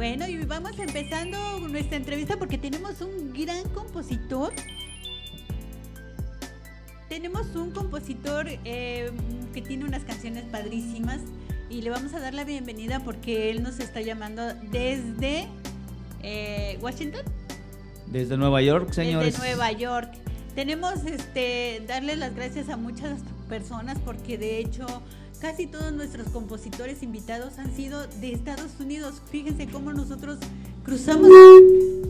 Bueno, y vamos empezando nuestra entrevista porque tenemos un gran compositor. Tenemos un compositor eh, que tiene unas canciones padrísimas y le vamos a dar la bienvenida porque él nos está llamando desde eh, Washington. Desde Nueva York, señores. Desde Nueva York. Tenemos este darle las gracias a muchas personas porque de hecho casi todos nuestros compositores invitados han sido de Estados Unidos. Fíjense cómo nosotros cruzamos,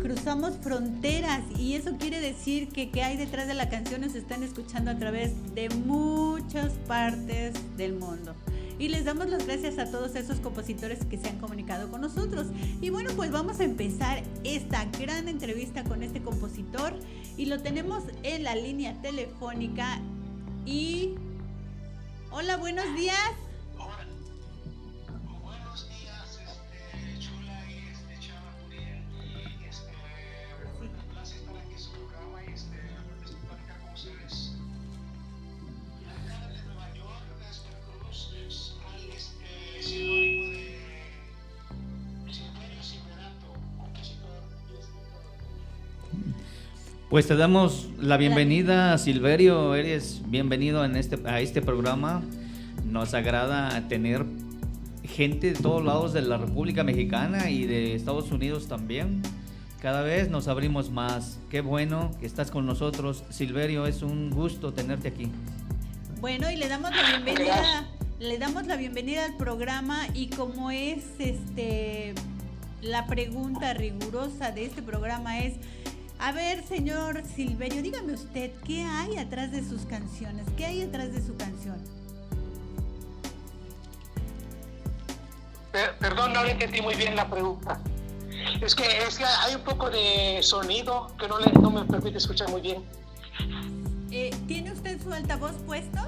cruzamos fronteras y eso quiere decir que que hay detrás de la canción nos están escuchando a través de muchas partes del mundo. Y les damos las gracias a todos esos compositores que se han comunicado con nosotros. Y bueno, pues vamos a empezar esta gran entrevista con este compositor y lo tenemos en la línea telefónica y Hola, buenos días. Pues te damos la bienvenida, Silverio. Eres bienvenido en este, a este programa. Nos agrada tener gente de todos lados de la República Mexicana y de Estados Unidos también. Cada vez nos abrimos más. Qué bueno que estás con nosotros. Silverio, es un gusto tenerte aquí. Bueno, y le damos la bienvenida, le damos la bienvenida al programa y como es este la pregunta rigurosa de este programa es a ver, señor Silverio, dígame usted, ¿qué hay atrás de sus canciones? ¿Qué hay atrás de su canción? Per- Perdón, no le entendí muy bien la pregunta. Es que, es que hay un poco de sonido que no, le, no me permite escuchar muy bien. Eh, ¿Tiene usted su altavoz puesto?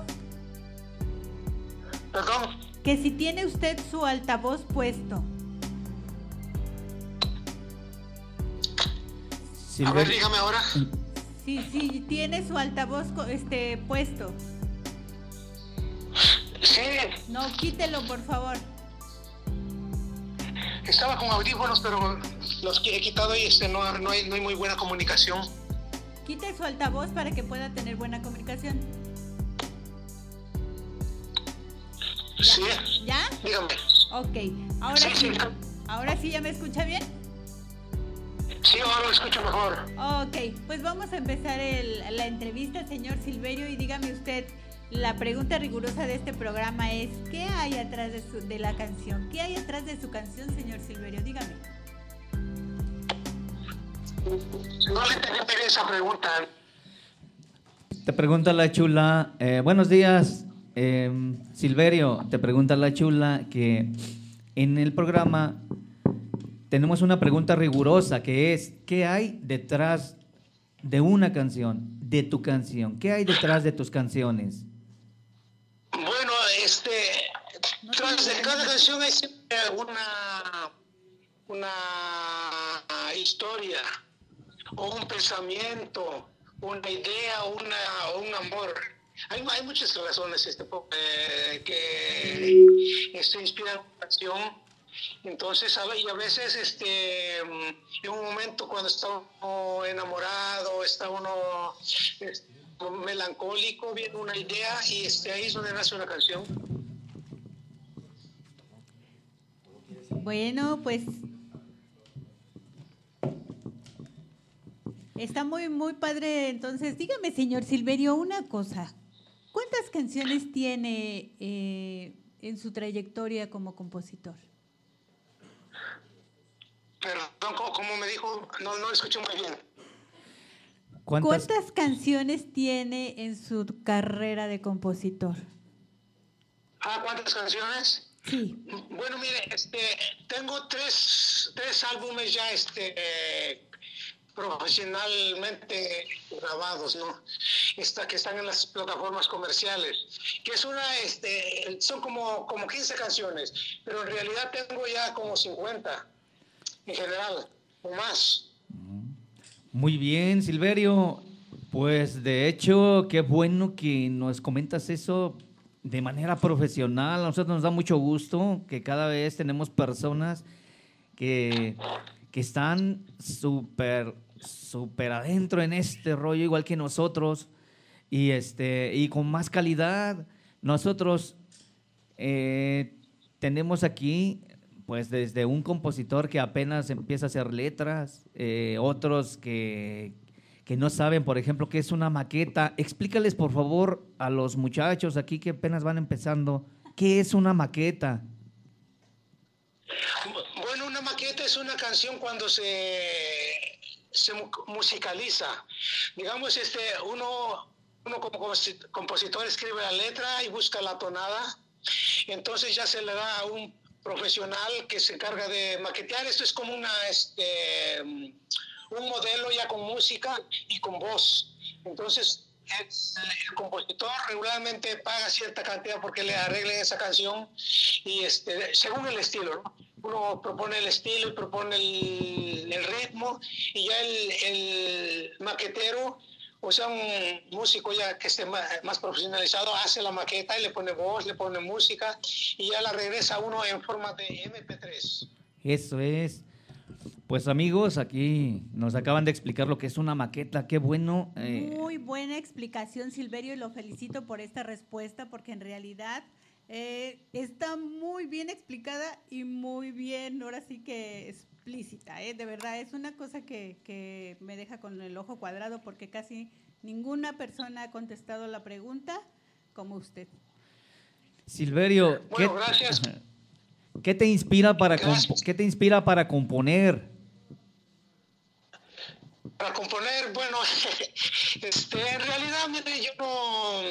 Perdón. Que si tiene usted su altavoz puesto. A ver, dígame ahora. Sí, sí, tiene su altavoz este, puesto. Sí, No, quítelo, por favor. estaba con audífonos, pero los que he quitado y este, no, no, hay, no hay muy buena comunicación. Quite su altavoz para que pueda tener buena comunicación. Sí, ¿Ya? dígame. Ok. Ahora Sí, sí. sí. Ahora sí ya me escucha bien. Sí, ahora lo escucho mejor. Ok, pues vamos a empezar el- la entrevista, señor Silverio, y dígame usted, la pregunta rigurosa de este programa es, ¿qué hay atrás de, su- de la canción? ¿Qué hay atrás de su canción, señor Silverio? Dígame. No le entendí esa pregunta. te pregunta la chula. eh, buenos días, eh, Silverio. Te pregunta la chula que en el programa tenemos una pregunta rigurosa que es, ¿qué hay detrás de una canción, de tu canción? ¿Qué hay detrás de tus canciones? Bueno, este, tras de cada canción hay siempre una, una historia, o un pensamiento, una idea, una, un amor. Hay, muchas razones este, eh, que este, inspiran canción. Entonces, y a veces, este, mm, en un momento cuando está uno enamorado, está uno este, melancólico, viene una idea y este, ahí es donde nace una canción. Bueno, pues está muy, muy padre. Entonces, dígame, señor Silverio, una cosa. ¿Cuántas canciones tiene eh, en su trayectoria como compositor? Perdón, ¿cómo, cómo me dijo? No, no escuché muy bien. ¿Cuántas? ¿Cuántas canciones tiene en su carrera de compositor? Ah, ¿cuántas canciones? Sí. Bueno, mire, este, tengo tres, tres álbumes ya este, eh, profesionalmente grabados, ¿no? Está, que están en las plataformas comerciales. Que es una, este, son como, como 15 canciones, pero en realidad tengo ya como 50 en general, o más. Muy bien, Silverio. Pues de hecho, qué bueno que nos comentas eso de manera profesional. A nosotros nos da mucho gusto que cada vez tenemos personas que, que están súper, súper adentro en este rollo, igual que nosotros, y, este, y con más calidad. Nosotros eh, tenemos aquí, pues desde un compositor que apenas empieza a hacer letras, eh, otros que, que no saben, por ejemplo, qué es una maqueta. Explícales, por favor, a los muchachos aquí que apenas van empezando, ¿qué es una maqueta? Bueno, una maqueta es una canción cuando se, se musicaliza. Digamos, este, uno, uno como compositor escribe la letra y busca la tonada. Entonces ya se le da a un profesional que se encarga de maquetear. Esto es como una, este, un modelo ya con música y con voz. Entonces, el compositor regularmente paga cierta cantidad porque le arreglen esa canción y este, según el estilo, ¿no? Uno propone el estilo y propone el, el ritmo y ya el, el, maquetero, o sea, un músico ya que esté más, más, profesionalizado, hace la maqueta y le pone voz, le pone música y ya la regresa uno en forma de MP3. Eso es. Pues amigos, aquí nos acaban de explicar lo que es una maqueta, qué bueno. Eh. Muy buena explicación, Silverio, y lo felicito por esta respuesta, porque en realidad eh, está muy bien explicada y muy bien, ahora sí que explícita, ¿eh? de verdad, es una cosa que, que me deja con el ojo cuadrado, porque casi ninguna persona ha contestado la pregunta como usted. Silverio, bueno, gracias. ¿qué te inspira para, ¿qué te inspira para componer? Para componer, bueno, este, en realidad yo no,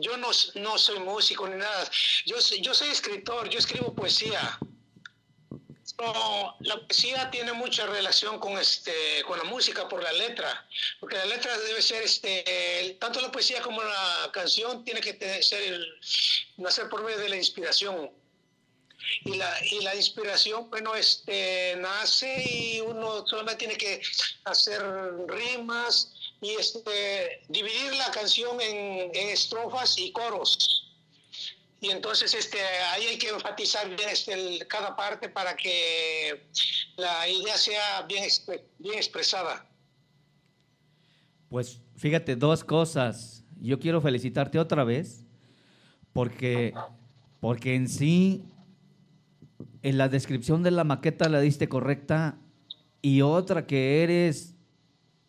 yo no, no, soy músico ni nada. Yo, yo soy escritor, yo escribo poesía. La poesía tiene mucha relación con, este, con la música por la letra, porque la letra debe ser, este, tanto la poesía como la canción tiene que ser, nacer por medio de la inspiración y la, y la inspiración, bueno, este, nace y uno solamente tiene que hacer rimas y este, dividir la canción en, en estrofas y coros. Y entonces este, ahí hay que enfatizar bien este, cada parte para que la idea sea bien, bien expresada. Pues fíjate, dos cosas. Yo quiero felicitarte otra vez porque, porque en sí en la descripción de la maqueta la diste correcta y otra que eres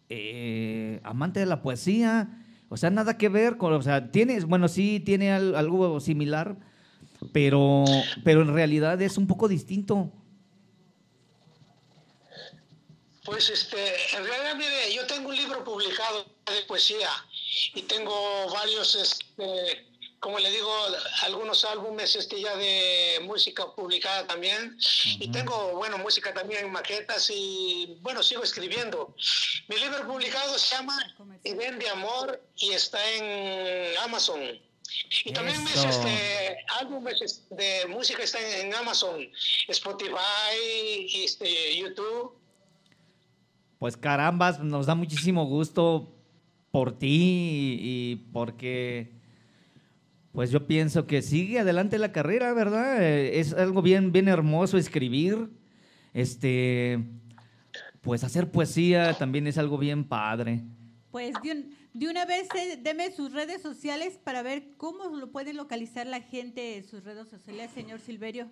eh, amante de la poesía. O sea, nada que ver con, o sea, tienes, bueno, sí tiene algo similar, pero, pero en realidad es un poco distinto. Pues este, en realidad, mire, yo tengo un libro publicado de poesía y tengo varios este, como le digo, algunos álbumes este ya de música publicada también. Y tengo, bueno, música también en maquetas y, bueno, sigo escribiendo. Mi libro publicado se llama Eden de Amor y está en Amazon. Y también mis este, álbumes de música están en Amazon, Spotify, este, YouTube. Pues carambas, nos da muchísimo gusto por ti y porque pues yo pienso que sigue adelante la carrera, ¿verdad? Eh, es algo bien, bien hermoso escribir. Este, pues hacer poesía también es algo bien padre. Pues de, una vez eh, deme sus redes sociales para ver cómo lo puede localizar la gente en sus redes sociales, señor Silverio.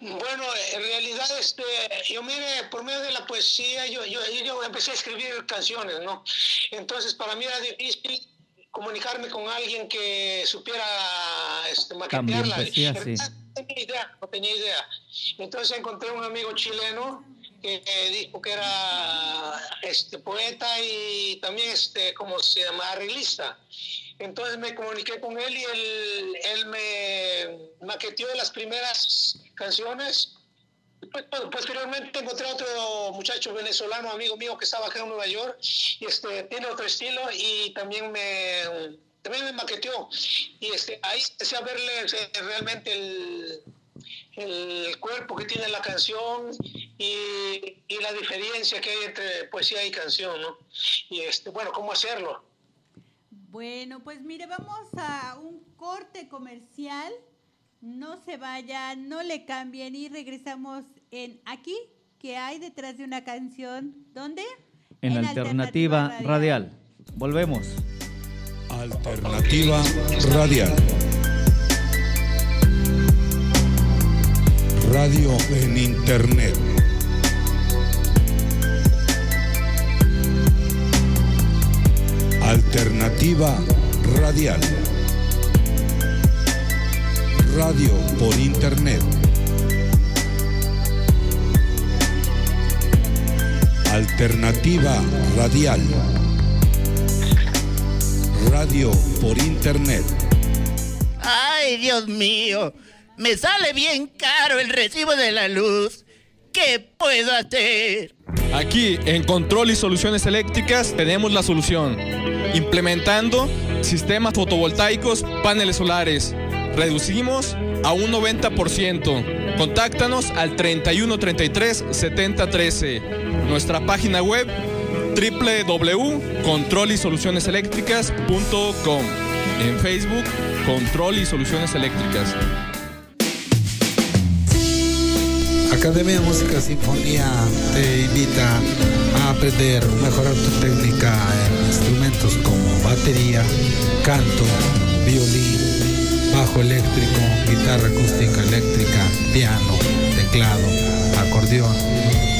Bueno, en realidad, este, yo mire, por medio de la poesía, yo, yo, yo empecé a escribir canciones, ¿no? Entonces, para mí era difícil comunicarme con alguien que supiera este, maquetearla. Pues, sí, No tenía idea, no tenía idea. Entonces encontré un amigo chileno que dijo que era este poeta y también este como se llama arreglista. Entonces me comuniqué con él y él, él me maqueteó las primeras canciones posteriormente encontré otro muchacho venezolano, amigo mío, que estaba acá en Nueva York, y este, tiene otro estilo y también me, también me maqueteó. Y este, ahí empecé a verle realmente el, el cuerpo que tiene la canción y, y, la diferencia que hay entre poesía y canción, ¿no? Y este, bueno, cómo hacerlo. Bueno, pues mire, vamos a un corte comercial No se vayan, no le cambien y regresamos en aquí, que hay detrás de una canción. ¿Dónde? En, Alternativa, Radial. Volvemos. Alternativa Radial. Radio en Internet. Alternativa Radial. Radio por Internet. Alternativa Radial. Radio por Internet. Ay, Dios mío, me sale bien caro el recibo de la luz. ¿Qué puedo hacer? Aquí en Control y Soluciones Eléctricas tenemos la solución. Implementando sistemas fotovoltaicos, paneles solares. Reducimos a un 90%. Contáctanos al 3133 7013. Nuestra página web www.controlisolucioneseléctricas.com. En Facebook, Control y Soluciones Eléctricas. Academia de Música Sinfonía te invita a aprender, mejorar tu técnica en instrumentos como batería, canto, violín, bajo eléctrico, guitarra acústica eléctrica, piano, teclado, acordeón,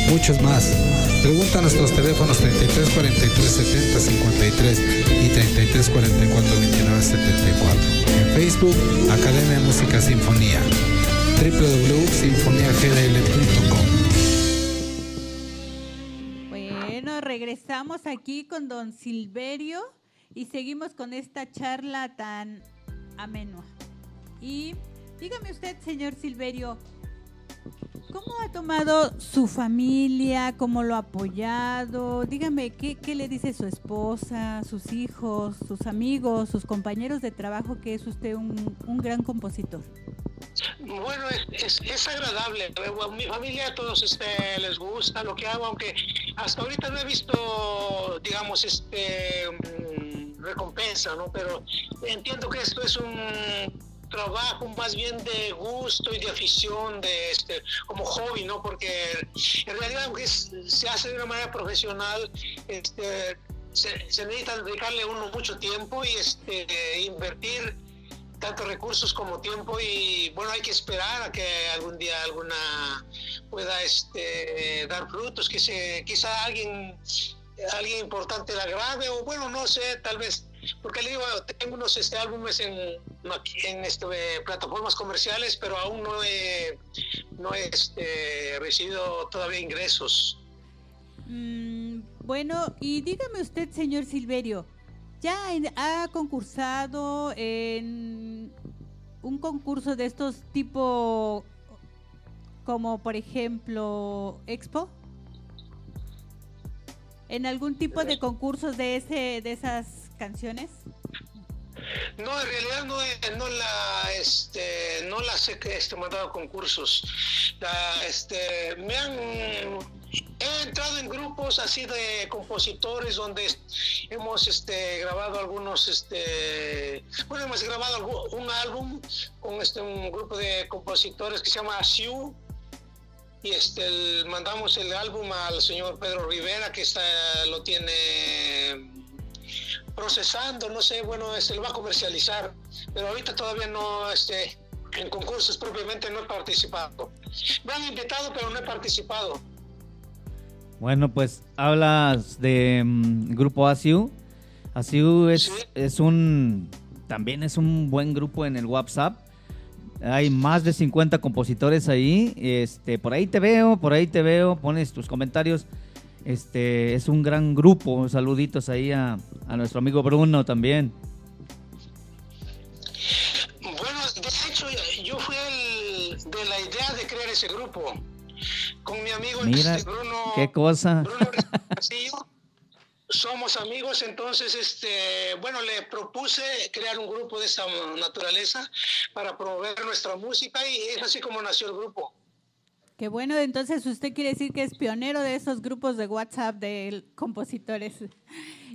muchos más. Pregunta a nuestros teléfonos 33 43 70 53 y 33 44 29 74. En Facebook, Academia de Música Sinfonía www.sinfoniagdl.com Bueno, regresamos aquí con don Silverio y seguimos con esta charla tan amenua. Y dígame usted, señor Silverio, ¿cómo ha tomado su familia? ¿Cómo lo ha apoyado? Dígame, ¿qué, le dice su esposa, sus hijos, sus amigos, sus compañeros de trabajo que es usted un, gran compositor? Bueno, es, es, es agradable. Mi familia a todos este, les gusta lo que hago, aunque hasta ahorita no he visto, digamos, este mm, recompensa, ¿no? Pero entiendo que esto es un trabajo más bien de gusto y de afición, de este, como hobby, ¿no? Porque en realidad, aunque se hace de una manera profesional, este, se, se necesita dedicarle a uno mucho tiempo y este, invertir tanto recursos como tiempo y bueno hay que esperar a que algún día alguna pueda este dar frutos que se quizá alguien alguien importante le agrade o bueno no sé tal vez porque le digo tengo unos este álbumes en este plataformas comerciales pero aún no he no he este, recibido todavía ingresos Mm, bueno, y dígame usted, señor Silverio, ¿ya ha concursado en un concurso de estos tipo como por ejemplo Expo? ¿En algún tipo de concursos de ese de esas canciones? No, en realidad no, no la este no las he este, mandado a concursos. Este me han he entrado en grupos así de compositores donde hemos este grabado algunos este bueno hemos grabado un álbum con este un grupo de compositores que se llama Siu y este el- mandamos el álbum al señor Pedro Rivera que está lo tiene procesando, no sé, bueno, este, lo va a comercializar, pero ahorita todavía no, este, en concursos propiamente no he participado. Me han invitado, pero no he participado. Bueno, pues hablas de mm, grupo ASIU. ASIU es, Sí. es un también es un buen grupo en el WhatsApp. Hay más de 50 compositores ahí. Este, por ahí te veo, por ahí te veo, pones tus comentarios. Este, es un gran grupo. Saluditos ahí a, a nuestro amigo Bruno también. Bueno, de hecho, yo fui el de la idea de crear ese grupo con mi amigo Mira, este, Bruno. qué cosa. Bruno Castillo. Somos amigos, entonces, este, bueno, le propuse crear un grupo de esta naturaleza para promover nuestra música y es así como nació el grupo. Qué bueno, entonces usted quiere decir que es pionero de esos grupos de WhatsApp de compositores.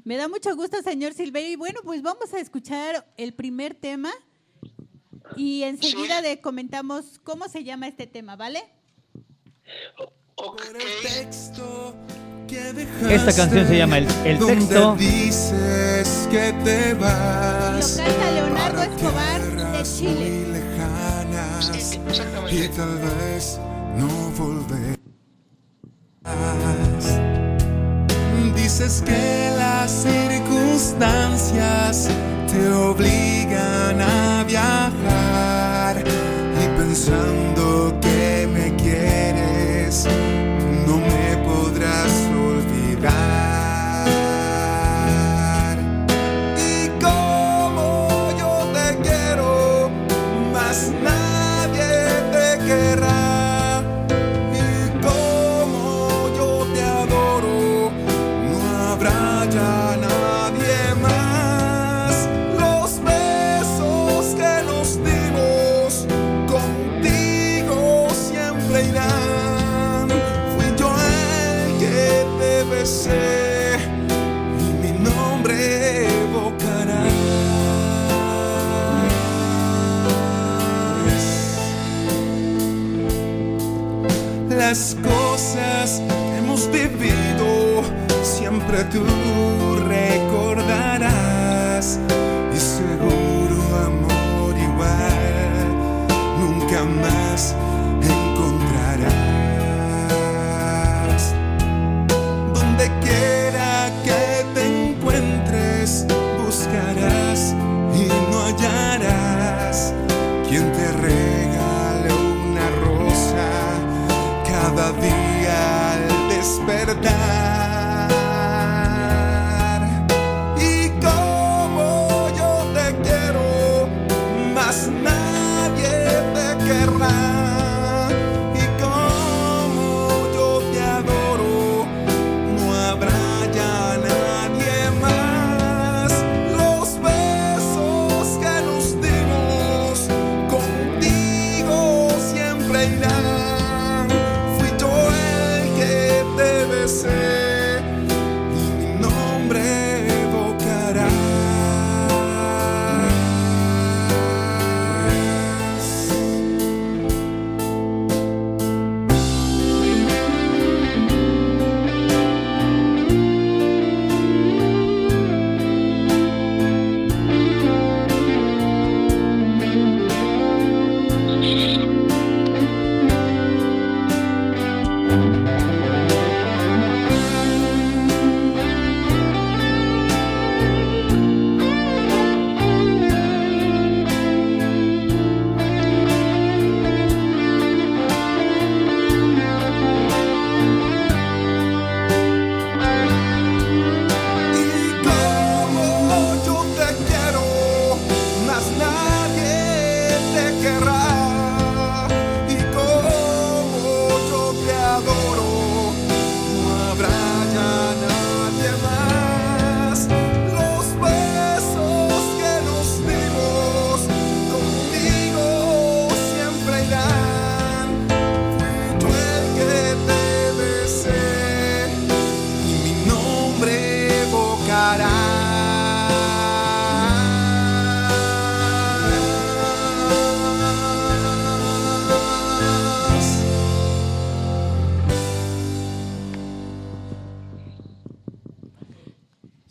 Me da mucho gusto, señor Silverio. Y bueno, pues vamos a escuchar el primer tema. y enseguida le comentamos cómo se llama este tema, ¿vale? Ok. Esta canción se llama El, el Texto. dices que te vas Lo canta Leonardo Escobar de Chile. muy lejanas Sí, y tal vez no volverás. Dices que las circunstancias te obligan a viajar y pensando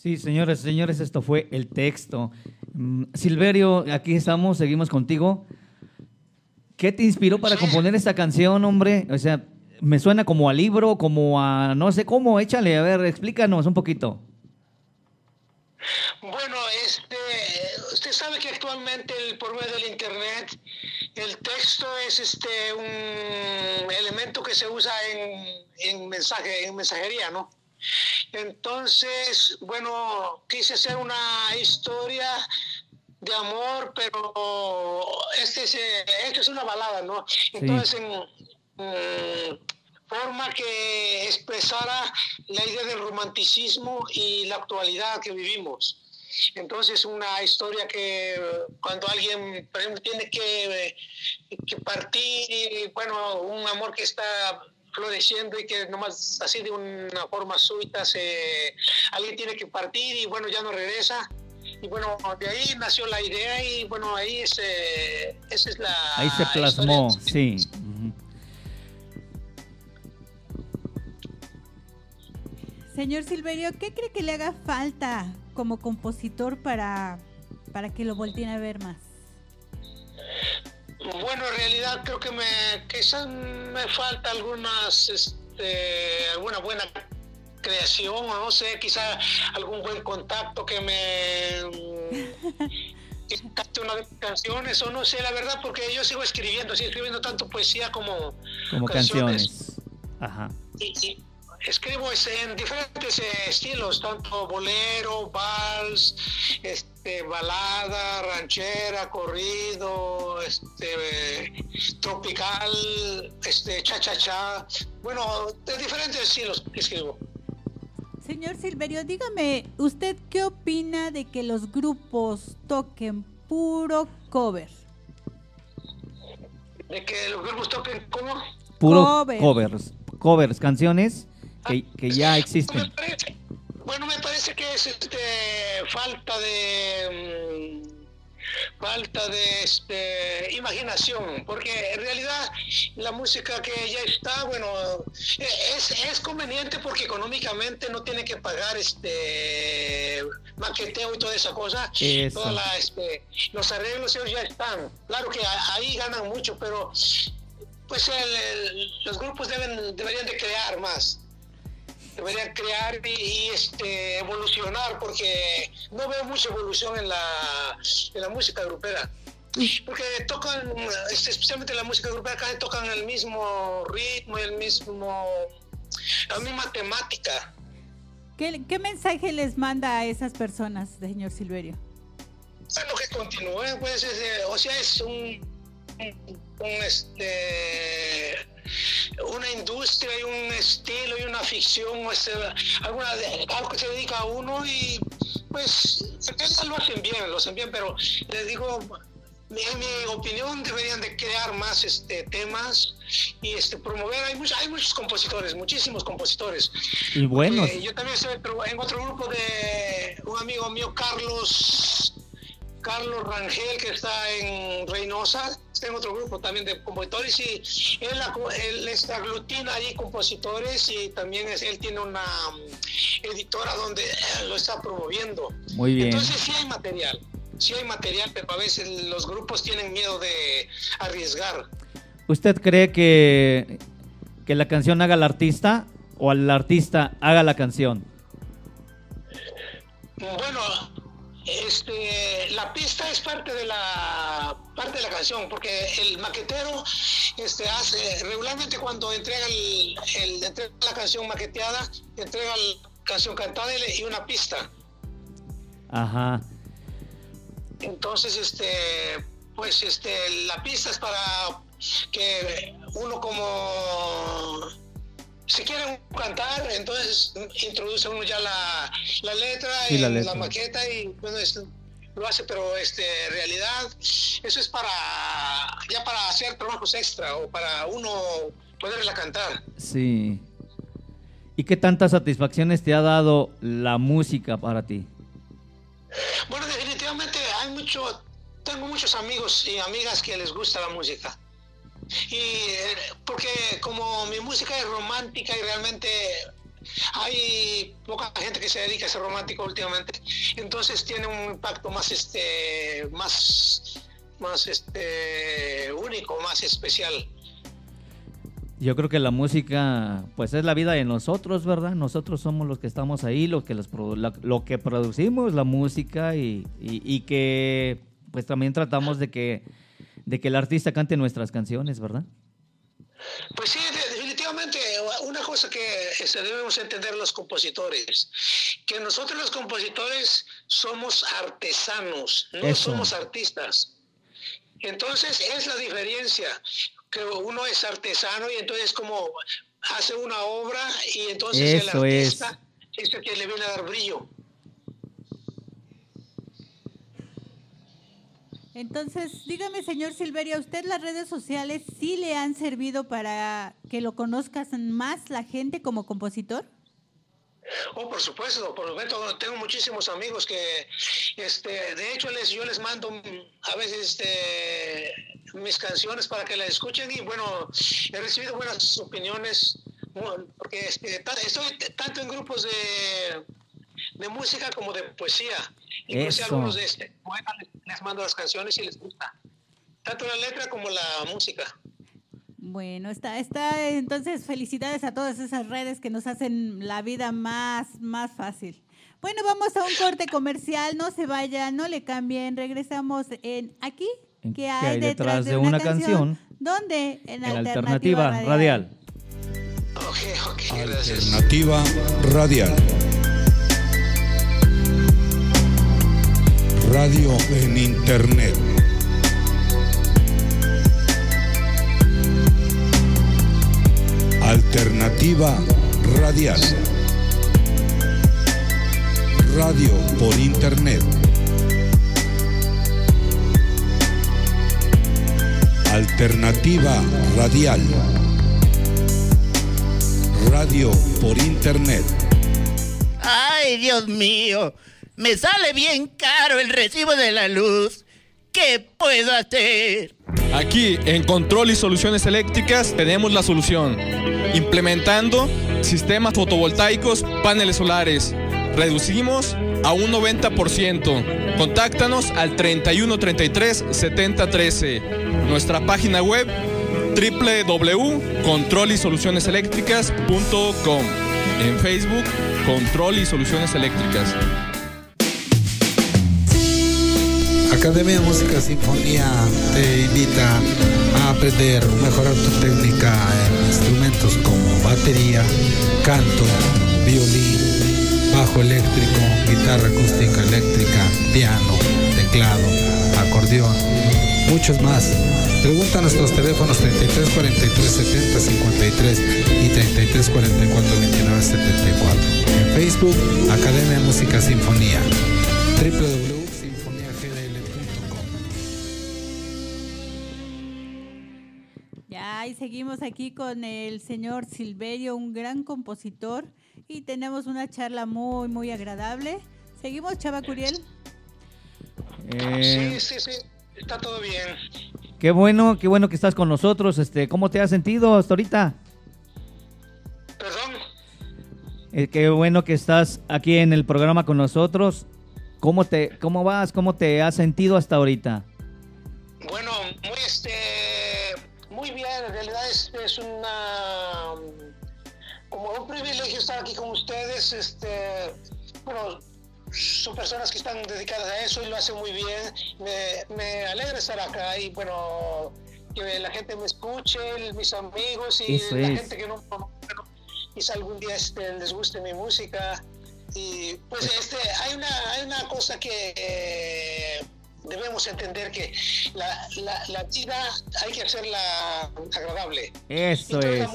Sí, señores, señores, esto fue el texto. Mm, Silverio, aquí estamos, seguimos contigo. ¿Qué te inspiró para componer esta canción, hombre? O sea, me suena como a libro, como a no sé cómo. Échale, a ver, explícanos un poquito. Bueno, este, usted sabe que actualmente el, por medio del internet el texto es este un elemento que se usa en, en mensaje, en mensajería, ¿no? Entonces, bueno, quise hacer una historia de amor, pero este es, eh, esto es una balada, ¿no? Entonces, en, forma que expresara la idea del romanticismo y la actualidad que vivimos. Entonces, una historia que cuando alguien, por ejemplo, tiene que, que partir, bueno, un amor que está floreciendo y que nomás así de una forma súbita se, alguien tiene que partir y bueno, ya no regresa. y bueno, de ahí nació la idea y bueno, ahí ese, esa es la... Ahí se plasmó, historia. sí. Señor Silverio, ¿qué cree que le haga falta como compositor para, para que lo volteen a ver más? Bueno, en realidad creo que me quizás me falta algunas, este, alguna buena creación, o no sé, quizá algún buen contacto que me que capte una de mis canciones, o no sé, la verdad, porque yo sigo escribiendo, sigo escribiendo tanto poesía como, Como canciones. Ajá. y, y escribo en diferentes eh, estilos, tanto bolero, vals, este, balada, ranchera, corrido, este, tropical, este, cha cha cha, bueno, de diferentes estilos escribo. Señor Silverio, dígame, ¿usted qué opina de que los grupos toquen puro cover? De que los grupos toquen como Puro Cover. covers. Covers, canciones que, que ya Me existen. parece- bueno, me parece que es este falta de mm, falta de este imaginación, porque en realidad la música que ya está, bueno, eh, es, es conveniente porque económicamente no tiene que pagar este maqueteo y toda esa cosa. Eso. Toda la, este, los arreglos ellos ya están. Claro que ahí ganan mucho, pero pues el- el- los grupos deben deberían de crear más deberían crear y, y, este evolucionar porque no veo mucha evolución en la en la música grupera porque tocan este, especialmente la música grupera casi tocan el mismo ritmo el mismo la misma temática ¿Qué, qué mensaje les manda a esas personas, señor Silverio? bueno que continúe pues es, eh, o sea es un, un, un, este una industria y un estilo y una ficción o este, alguna de- algo que se dedica a uno y pues lo hacen bien lo hacen bien pero les digo en mi opinión deberían de crear más este temas y este promover hay muchos hay muchos compositores muchísimos compositores Y buenos. eh, yo también estoy en otro grupo de un amigo mío, Carlos Carlos Rangel, que está en Reynosa. Está en otro grupo también de compositores y él, aglutina ahí compositores y también es- él tiene una mm, editora donde eh, lo está promoviendo. Muy bien. Entonces sí hay material, sí hay material, pero a veces los grupos tienen miedo de arriesgar. ¿Usted cree que, que la canción haga al artista o al artista haga la canción? Bueno, este, la pista es parte de la parte de la canción, porque el maquetero este, hace regularmente cuando entrega, el, el- entrega la canción maqueteada, entrega la canción cantada y una pista. Ajá. Entonces, este, pues, este, la pista es para que uno como si quiere cantar, entonces introduce uno ya la, la letra Sí, en la maqueta y bueno, es- lo hace, pero este, en realidad eso es para ya para hacer trabajos extra o para uno poderla cantar. Sí. ¿Y qué tantas satisfacciones te ha dado la música para ti? Bueno, definitivamente hay mucho, tengo muchos amigos y amigas que les gusta la música. Y eh, porque como mi música es romántica y realmente hay poca gente que se dedica a ser romántico últimamente, entonces tiene un impacto más este más más este único, más especial. Yo creo que la música, pues es la vida de nosotros, ¿verdad? Nosotros somos los que estamos ahí, los que los lo que producimos la música y, y- y que, pues también tratamos de que, de que el artista cante nuestras canciones, ¿verdad? Pues sí, de- definitivamente una cosa que este, debemos entender los compositores, que nosotros los compositores somos artesanos, no Eso. somos artistas. Entonces es la diferencia, que uno es artesano y entonces como hace una obra y entonces el Eso es. artista es el que le viene a dar brillo. Entonces, dígame, señor Silverio, ¿a usted las redes sociales sí le han servido para que lo conozcan más la gente como compositor? Oh, por supuesto, por supuesto, tengo muchísimos amigos que, este, de hecho, les, yo les mando a veces este, mis canciones para que las escuchen y bueno, he recibido buenas opiniones, porque este, estoy tanto en grupos de, de música como de poesía. Incluso algunos de este, les mando las canciones y les gusta, tanto la letra como la música. Bueno, está, está, entonces felicidades a todas esas redes que nos hacen la vida más, más fácil. Bueno, vamos a un corte comercial, no se vayan, no le cambien, regresamos en aquí, que hay, detrás, de, una, canción? ¿Dónde? En, Alternativa, Radial. Alternativa Radial. Radio en Internet Alternativa Radial. Radio por Internet. Alternativa Radial. Radio por Internet. Ay, Dios mío, me sale bien caro el recibo de la luz. ¿Qué puedo hacer? Aquí en Control y Soluciones Eléctricas tenemos la solución. Implementando sistemas fotovoltaicos, paneles solares. Reducimos a un 90%. Contáctanos al 3133 7013. Nuestra página web www.controlisolucioneseléctricas.com. En Facebook, Control y Soluciones Eléctricas. Academia de Música Sinfonía te invita a aprender, mejorar tu técnica en instrumentos como batería, canto, violín, bajo eléctrico, guitarra acústica eléctrica, piano, teclado, acordeón, muchos más. Pregunta a nuestros teléfonos 33 43 70 53 y 33 44 29 74. En Facebook, Academia de Música Sinfonía. Seguimos aquí con el señor Silverio, un gran compositor, y tenemos una charla muy, muy agradable. ¿Seguimos, Chava Curiel? Eh, sí, sí, sí, está todo bien. Qué bueno, qué bueno que estás con nosotros. Este, ¿Cómo te has sentido hasta ahorita? Perdón. Eh, qué bueno que estás aquí en el programa con nosotros. ¿Cómo te, cómo vas? ¿Cómo te has sentido hasta ahorita? Es, es una como un privilegio estar aquí con ustedes. Este, bueno, son personas que están dedicadas a eso y lo hacen muy bien. Me, me alegra estar acá y bueno, que la gente me escuche, mis amigos y la gente que no, quizá algún día este, les guste mi música. Y pues este, hay una, hay una cosa que debemos entender que la, la, vida hay que hacerla agradable. Eso es.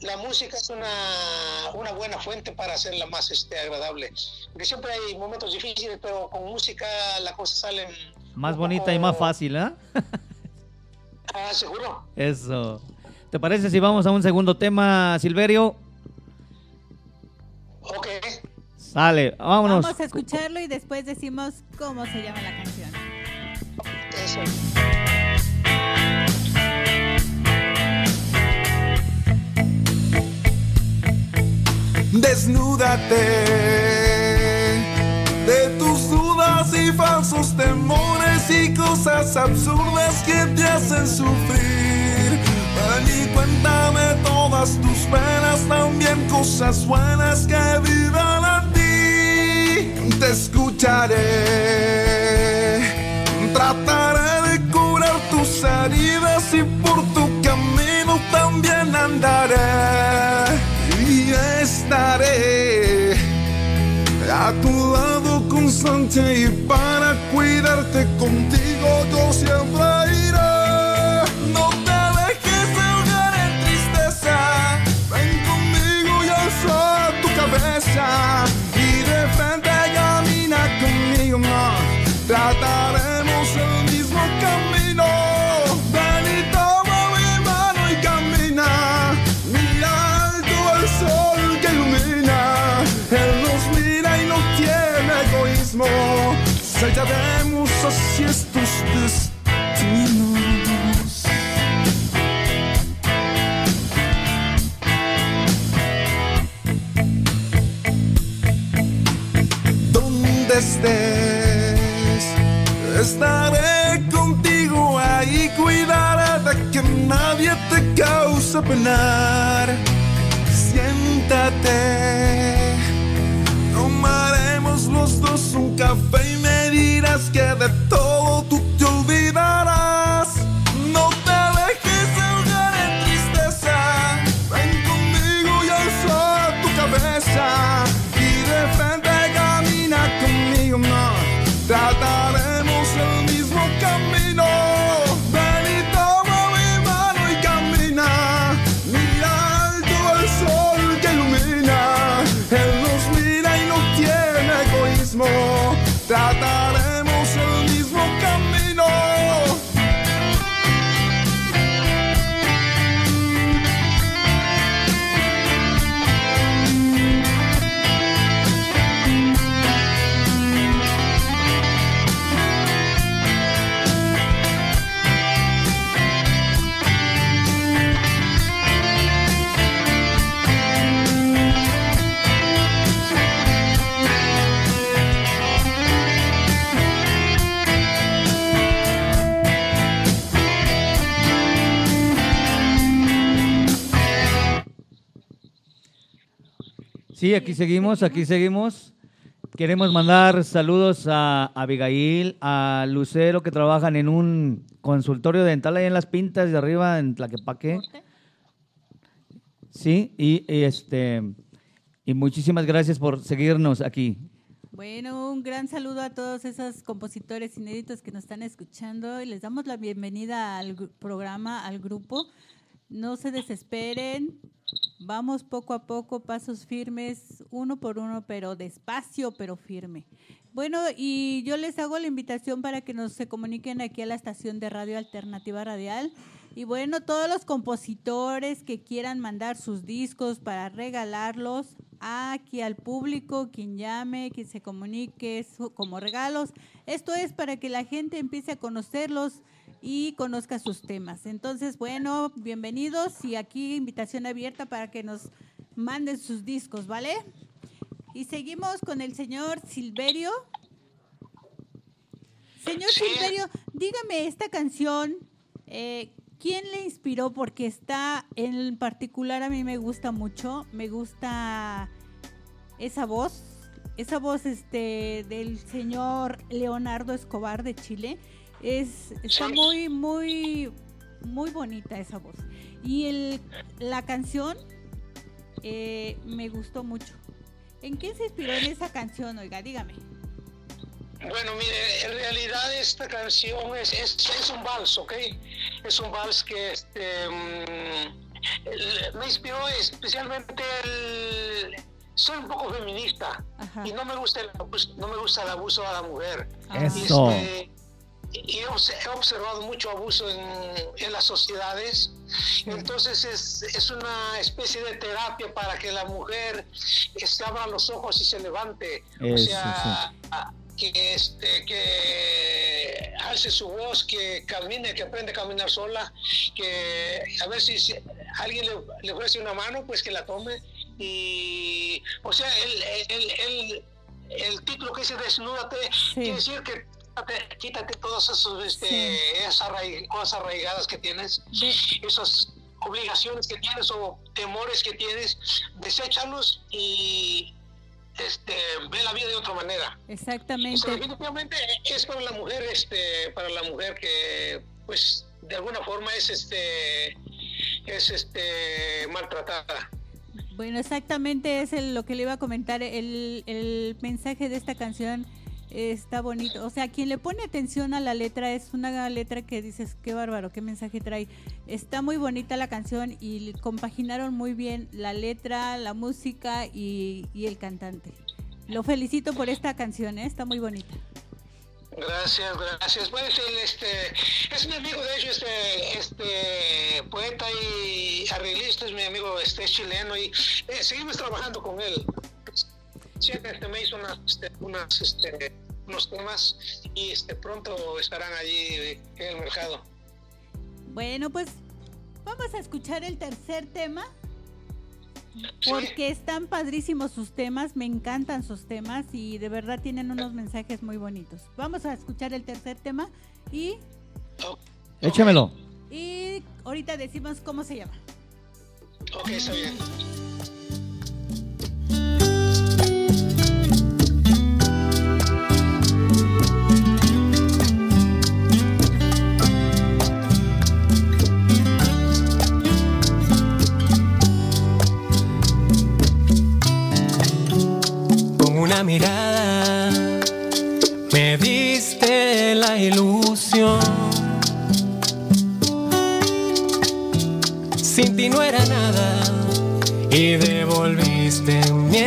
La, música es una, una, buena fuente para hacerla más este, agradable. Porque siempre hay momentos difíciles, pero con música la cosa sale más bonita y más fácil, ¿eh? ah, seguro. Eso. ¿Te parece si vamos a un segundo tema, Silverio? Sale, vámonos. Vamos a escucharlo y después decimos cómo se llama la canción. Eso. Desnúdate de tus dudas y falsos temores y cosas absurdas que te hacen sufrir. Ven y cuéntame todas tus penas, también cosas buenas que ti te escucharé. Trataré de curar tus heridas y por tu camino también andaré. Y estaré a tu lado constante y para cuidarte contigo yo siempre iré. Estaré contigo ahí, cuidaré de que nadie te cause penar. Siéntate, tomaremos los dos un café y me dirás que Sí, aquí seguimos, aquí seguimos. Queremos mandar saludos a Abigail, a Lucero, que trabajan en un consultorio dental ahí en Las Pintas de arriba, en Tlaquepaque. Sí, y, y este y muchísimas gracias por seguirnos aquí. Bueno, un gran saludo a todos esos compositores inéditos que nos están escuchando y les damos la bienvenida al programa, al grupo. No se desesperen, vamos poco a poco, pasos firmes, uno por uno, pero despacio, pero firme. Bueno, y yo les hago la invitación para que nos se comuniquen aquí a la estación de Radio Alternativa Radial. Y bueno, todos los compositores que quieran mandar sus discos para regalarlos aquí al público, quien llame, quien se comunique como regalos. Esto es para que la gente empiece a conocerlos y conozca sus temas. Entonces, bueno, bienvenidos y aquí invitación abierta para que nos manden sus discos, ¿vale? Y seguimos con el señor Silverio. Señor Sí. Silverio, dígame esta canción, eh, ¿quién le inspiró? Porque está, en particular a mí me gusta mucho, me gusta esa voz, esa voz este del señor Leonardo Escobar de Chile. Es, está Sí. muy, muy, muy bonita esa voz. Y el, la canción eh, me gustó mucho. ¿En qué se inspiró en esa canción? Oiga, dígame. Bueno, mire, en realidad esta canción es, es, es un vals, ¿ok? Es un vals que este, mm, el- me inspiró especialmente el... Soy un poco feminista Ajá. y no me gusta el abuso, no me gusta el abuso a la mujer. Ah. Eso. Este, y he obse- he observado mucho abuso en, en las sociedades. Entonces es, es una especie de terapia para que la mujer se abra los ojos y se levante. o sea, que, este, que alce su voz, que camine, que aprende a caminar sola, que a ver si, si alguien le, le ofrece una mano, pues que la tome. Y, o sea, el, el, el, el título que dice Desnúdate, quiere decir que quítate, quítate todas esos, este, Sí. esas arraig- cosas arraigadas que tienes, De- esas obligaciones que tienes o temores que tienes, deséchalos y este, ve la vida de otra manera. O sea, exactamente. definitivamente es para la mujer, este, para la mujer que, pues, de alguna forma es, este, es, este, maltratada. Bueno, exactamente es el- lo que le iba a comentar. El, el mensaje de esta canción está bonito. O sea, quien le pone atención a la letra es una letra que dices, qué bárbaro, qué mensaje trae. Está muy bonita la canción y compaginaron muy bien la letra, la música y, y el cantante. Lo felicito por esta canción, ¿eh? está muy bonita. Gracias, gracias. Bueno, este, es mi amigo, de hecho, este, este poeta y arreglista, es mi amigo, este, es chileno y eh, seguimos trabajando con él. Sí, este, me hizo unas, este, unas, este, unos temas y este pronto estarán allí en el mercado. Bueno, pues vamos a escuchar el tercer tema. Porque están padrísimos sus temas, me encantan sus temas y de verdad tienen unos mensajes muy bonitos. Vamos a escuchar el tercer tema y... Échamelo. Y ahorita decimos cómo se llama. Ok, está bien. Me diste la ilusión. Sin ti no era nada y devolviste mi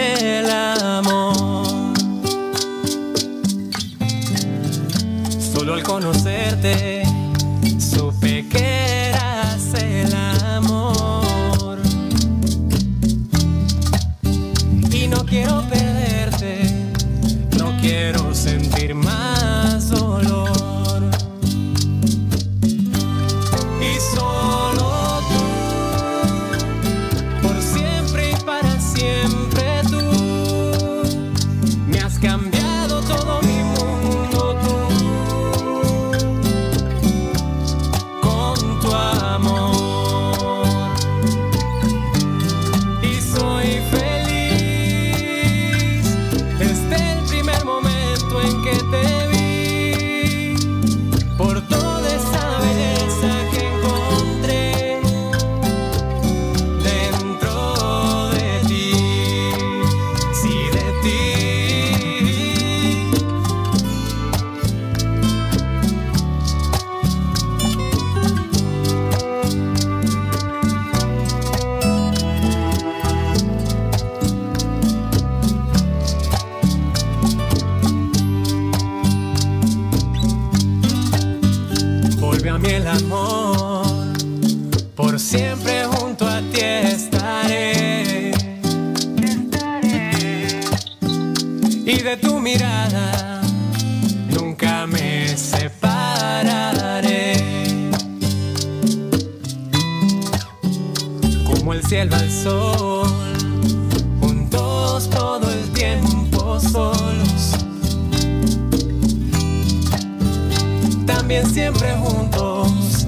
Como el cielo al sol, juntos todo el tiempo solos. también siempre juntos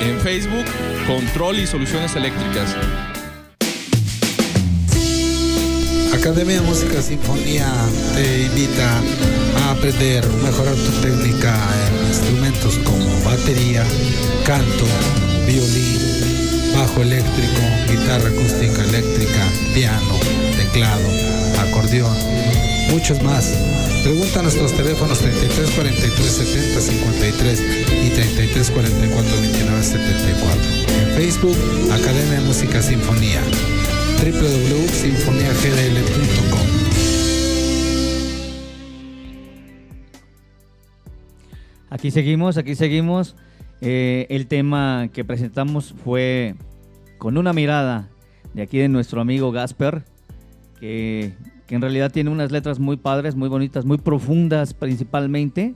En Facebook, Control y Soluciones Eléctricas. Academia de Música Sinfonía te invita a aprender, mejorar tu técnica en instrumentos como batería, canto, violín, bajo eléctrico, guitarra acústica eléctrica, piano, teclado, acordeón, muchos más. Pregunta a nuestros teléfonos 33 43 70 53 y 33 44 29 74. En Facebook, Academia de Música Sinfonía www.sinfoniagdl.com Aquí seguimos, aquí seguimos. Eh, el tema que presentamos fue con una mirada de aquí de nuestro amigo Gasper, que, que en realidad tiene unas letras muy padres, muy bonitas, muy profundas principalmente.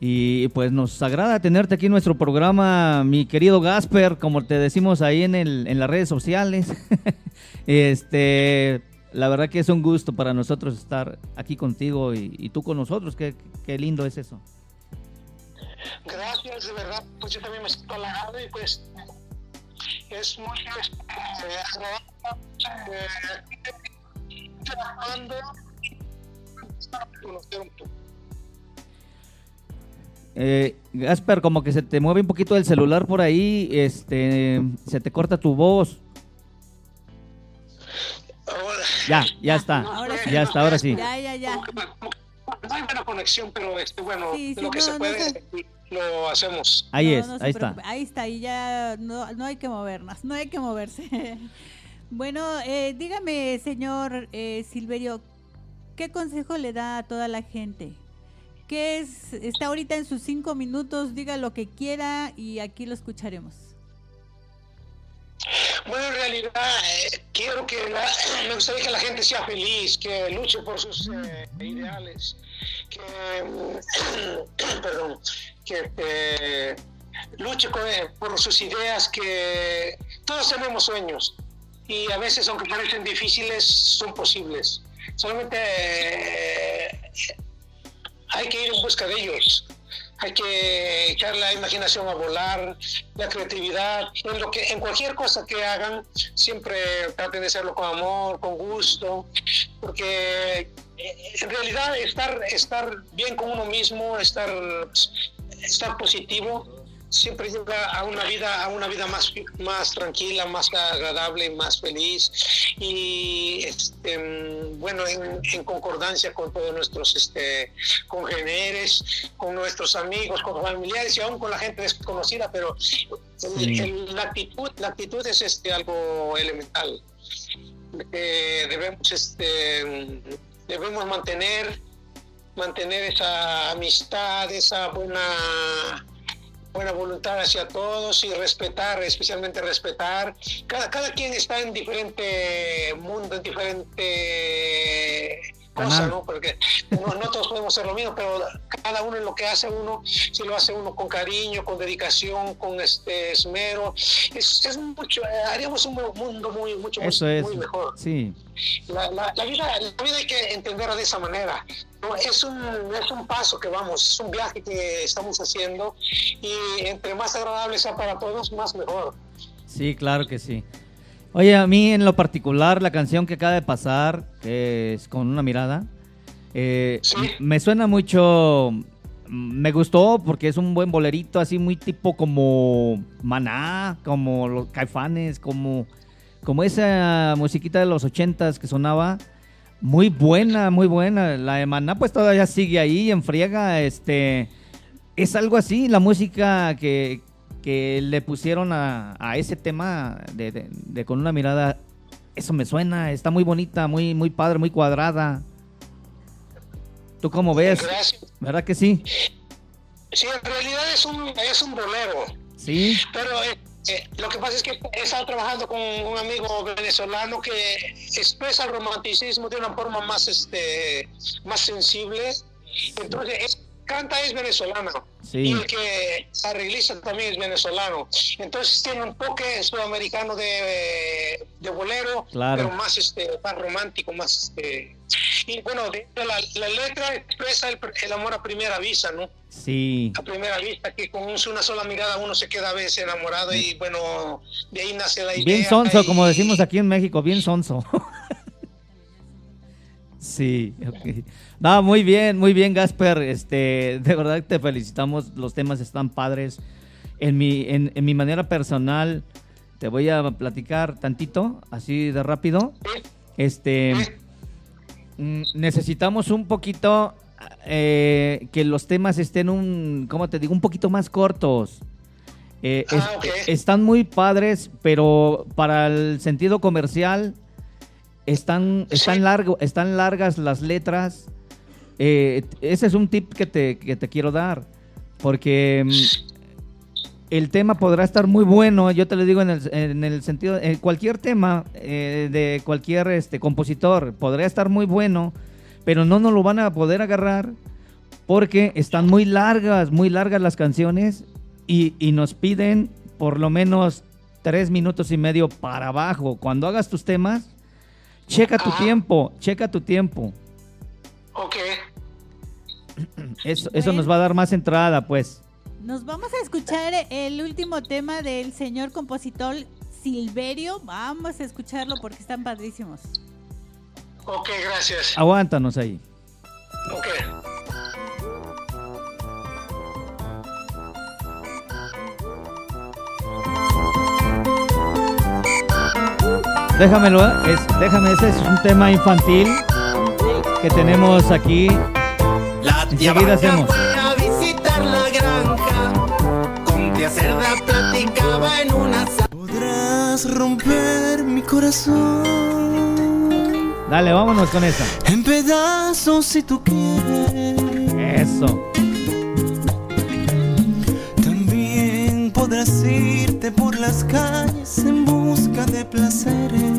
Y pues nos agrada tenerte aquí en nuestro programa, mi querido Gasper, como te decimos ahí en, el, en las redes sociales. este, la verdad que es un gusto para nosotros estar aquí contigo y, tú con nosotros. Qué, qué lindo es eso. Gracias, de verdad, pues yo también me siento halagado y pues es muy eh, agradable trabajando conocer un poco. Eh, Gasper, como que se te mueve un poquito el celular por ahí, este, se te corta tu voz. Ahora, Ya, ya está, Ahora sí. ya está, ahora sí. Ya, ya, ya. no hay buena conexión, pero este, bueno, Sí, sí, lo que no, se no puede se- lo hacemos. Ahí No, es, no ahí está. preocupe. Ahí está, y ya no, no hay que movernos, no hay que moverse. bueno, eh, dígame, señor eh, Silverio, ¿qué consejo le da a toda la gente? ¿Qué es? Está ahorita en sus cinco minutos, diga lo que quiera y aquí lo escucharemos. Bueno, en realidad eh, quiero que la- me gustaría que la gente sea feliz, que luche por sus eh, ideales, que perdón, que eh, luche con- por sus ideas, que todos tenemos sueños y a veces aunque parecen difíciles son posibles. Solamente eh, hay que ir en busca de ellos. Hay que echar la imaginación a volar, la creatividad, en lo que, en cualquier cosa que hagan, siempre traten de hacerlo con amor, con gusto, porque eh, en realidad estar, estar bien con uno mismo, estar, estar positivo, siempre lleva a una vida, a una vida más, más tranquila, más agradable, más feliz y este, bueno, en, en concordancia con todos nuestros este, congéneres, con nuestros amigos, con familiares y aún con la gente desconocida, pero el- el- la actitud, la actitud es este algo elemental. Eh, debemos este debemos mantener mantener esa amistad, esa buena buena voluntad hacia todos y respetar, especialmente respetar. Cada, cada quien está en diferente mundo, en diferente cosa. ¿no? Porque no, no todos podemos hacer lo mismo, pero cada uno en lo que hace uno, si lo hace uno con cariño, con dedicación, con este esmero, es, es mucho, eh, haríamos un mundo muy, mucho muy- Eso es, muy mejor. sí. La, la- la vida, la vida hay que entenderla de esa manera. ¿No? Es, un, es un paso que vamos, es un viaje que estamos haciendo y entre más agradable sea para todos, más mejor. Sí, claro que sí. Oye, a mí en lo particular, la canción que acaba de pasar, que es con una mirada, eh, Sí. me suena mucho, me gustó porque es un buen bolerito, así muy tipo como Maná, como los Caifanes, como, como esa musiquita de los ochentas que sonaba. Muy buena, muy buena. La de Maná pues todavía sigue ahí en friega, este... Es algo así, la música que, que le pusieron a, a ese tema de, de- de con una mirada, eso me suena, está muy bonita, muy, muy padre, muy cuadrada. ¿Tú cómo ves? Gracias. ¿Verdad que sí? Sí, en realidad es un, es un bolero, Sí, pero eh, Eh, lo que pasa es que he estado trabajando con un amigo venezolano que expresa el romanticismo de una forma más, este, más sensible. Entonces, es- canta es venezolano. Sí. Y el que arregliza también es venezolano. Entonces tiene un toque sudamericano de, de bolero, Claro. pero más, este, más romántico, más... Este, y bueno, de- de la, la letra expresa el, el amor a primera vista, ¿no? Sí. a primera vista, que con un- una sola mirada uno se queda a veces enamorado y bueno, de ahí nace la idea. Bien sonso, y- como decimos aquí en México, bien sonso. sí, ok. No, muy bien, muy bien, Gasper. Este, de verdad que te felicitamos. Los temas están padres. En mi, en, en mi manera personal, te voy a platicar tantito, así de rápido. Este, mm, necesitamos un poquito eh, que los temas estén un, ¿cómo te digo? Un poquito más cortos. Eh, es- Ah, ok. Están muy padres, pero para el sentido comercial están, están, largo, están largas las letras. Eh, ese es un tip que te, que te quiero dar, porque mm, el tema podrá estar muy bueno, yo te lo digo en el, en el sentido, en cualquier tema eh, de cualquier este, compositor podrá estar muy bueno, pero no nos lo van a poder agarrar porque están muy largas, muy largas las canciones y, y nos piden por lo menos tres minutos y medio para abajo. Cuando hagas tus temas, checa tu tiempo, checa tu tiempo. Ok. Eso, eso nos va a dar más entrada, pues. Nos vamos a escuchar el último tema del señor compositor Silverio. Vamos a escucharlo porque están padrísimos. Ok, gracias. Aguántanos ahí. Ok. Déjamelo, es, déjame, ese es un tema infantil que tenemos aquí. La tía Enseguida hacemos. a visitar la granja. Con tía cerda platicaba en una. Podrás romper mi corazón Dale, vámonos con esa. en pedazos si tú quieres. Eso. Podrás irte por las calles en busca de placeres.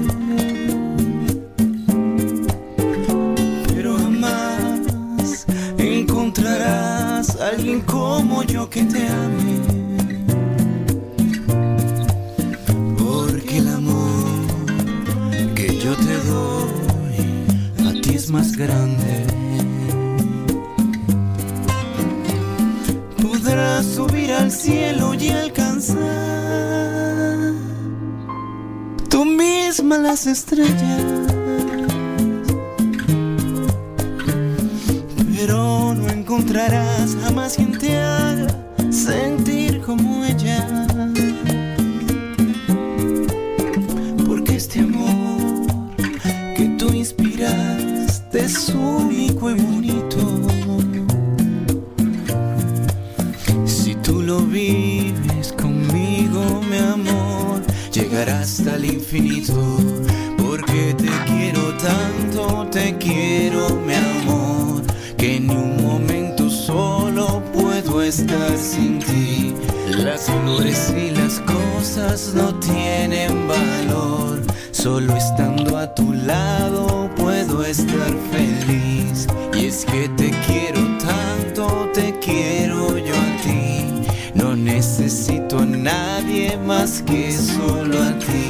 Pero jamás encontrarás a alguien como yo que te ame. Porque el amor que yo te doy a ti es más grande. Subir al cielo y alcanzar tú misma las estrellas. Pero no encontrarás jamás quien te haga sentir como ella. Hasta el infinito. Porque te quiero tanto, te quiero, mi amor, que ni un momento solo puedo estar sin ti. Las flores y las cosas no tienen valor. Solo estando a tu lado puedo estar feliz. Y es que te quiero tanto, te quiero yo a ti. No necesito a nadie más que solo a ti.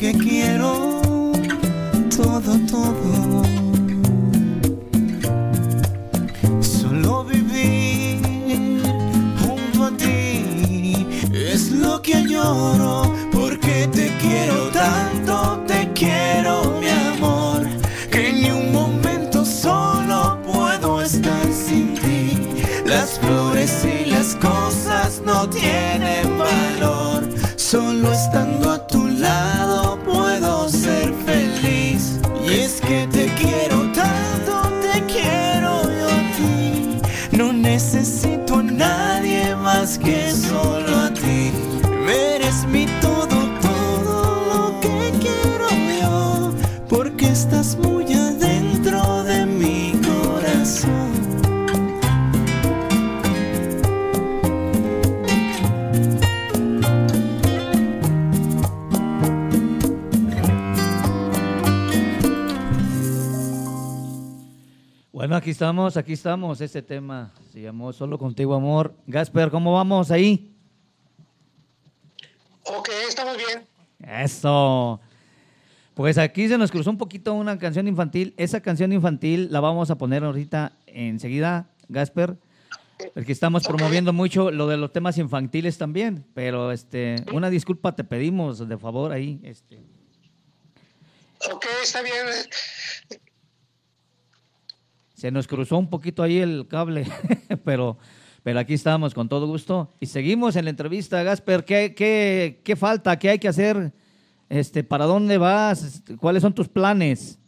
Que quiero, aquí estamos, aquí estamos. Este tema se llamó Solo contigo, amor. Gasper, ¿cómo vamos ahí? Ok, estamos bien. Eso. Pues aquí se nos cruzó un poquito una canción infantil. Esa canción infantil la vamos a poner ahorita enseguida, Gasper, porque estamos promoviendo mucho lo de los temas infantiles también. Pero este, una disculpa te pedimos de favor ahí. Este. Ok, está bien. Se nos cruzó un poquito ahí el cable, pero, pero aquí estamos con todo gusto. Y seguimos en la entrevista, Gasper. ¿Qué, qué, qué falta? ¿Qué hay que hacer? Este, ¿Para dónde vas? ¿Cuáles son tus planes?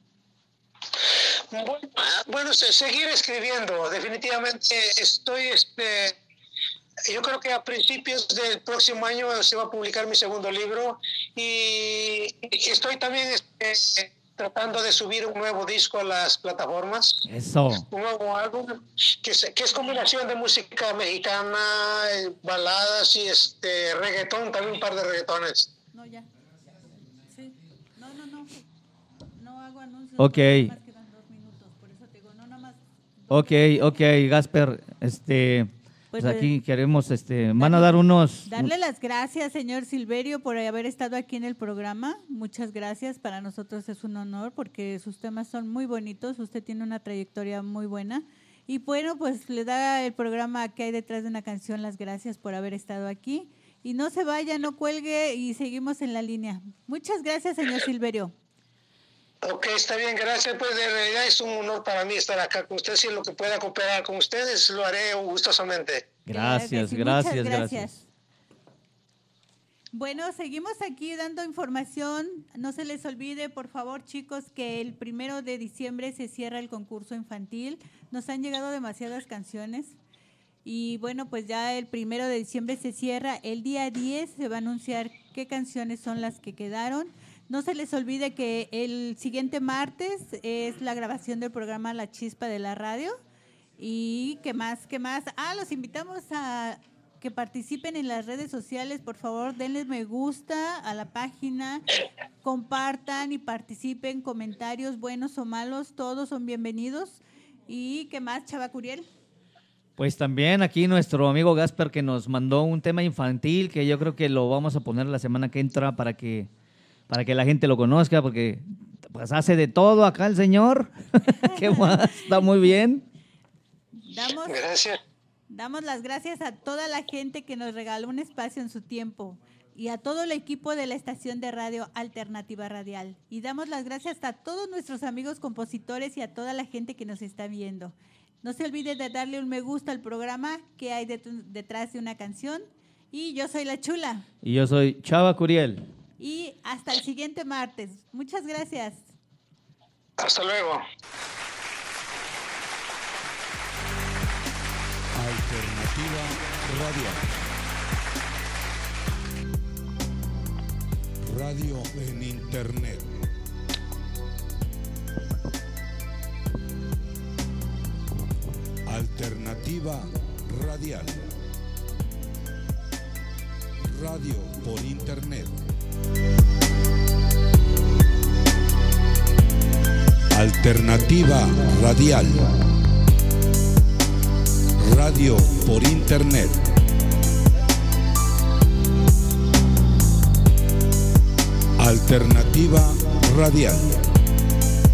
Bueno, se- seguir escribiendo. Definitivamente estoy, este, yo creo que a principios del próximo año se va a publicar mi segundo libro y estoy también este, tratando de subir un nuevo disco a las plataformas. Eso. Un nuevo álbum que, se- que es combinación de música mexicana, eh, baladas y este reggaetón, también un par de reggaetones. No, ya. Sí. No, no, no. No hago anuncios. Ok. más quedan dos minutos. Por eso te digo, no, nada más. Ok, ok, Gasper. Este, pues, Pues, aquí queremos, este, van a dar unos. Darle las gracias, señor Silverio, por haber estado aquí en el programa. Muchas gracias. Para nosotros es un honor porque sus temas son muy bonitos. Usted tiene una trayectoria muy buena. Y bueno, pues le da el programa que hay detrás de una canción las gracias por haber estado aquí. Y no se vaya, no cuelgue y seguimos en la línea. Muchas gracias, señor Silverio. Ok, está bien, gracias. Pues de realidad es un honor para mí estar acá con ustedes. En lo que pueda cooperar con ustedes, lo haré gustosamente. Gracias, Sí, gracias, muchas gracias. Bueno, seguimos aquí dando información. No se les olvide, por favor, chicos, que el primero de diciembre se cierra el concurso infantil. Nos han llegado demasiadas canciones. Y bueno, pues ya el primero de diciembre se cierra. El día 10 se va a anunciar qué canciones son las que quedaron. No se les olvide que el siguiente martes es la grabación del programa La Chispa de la Radio. Y qué más, qué más. Ah, los invitamos a que participen en las redes sociales. Por favor, denles me gusta a la página, compartan y participen. Comentarios buenos o malos, todos son bienvenidos. Y qué más, Chava Curiel. Pues también aquí nuestro amigo Gasper que nos mandó un tema infantil que yo creo que lo vamos a poner la semana que entra para que para que la gente lo conozca porque pues hace de todo acá el señor. ¿Qué más? Está muy bien. Damos, Gracias. damos las gracias a toda la gente que nos regaló un espacio en su tiempo y a todo el equipo de la estación de radio Alternativa Radial. Y damos las gracias a todos nuestros amigos compositores y a toda la gente que nos está viendo. No se olvide de darle un me gusta al programa que hay det- detrás de una canción. Y yo soy la chula. Y yo soy Chava Curiel. Y hasta el siguiente martes. Muchas gracias. Hasta luego. Alternativa radial. Radio en Internet. Alternativa radial. Radio por Internet. Alternativa radial. Radio por Internet. Alternativa radial.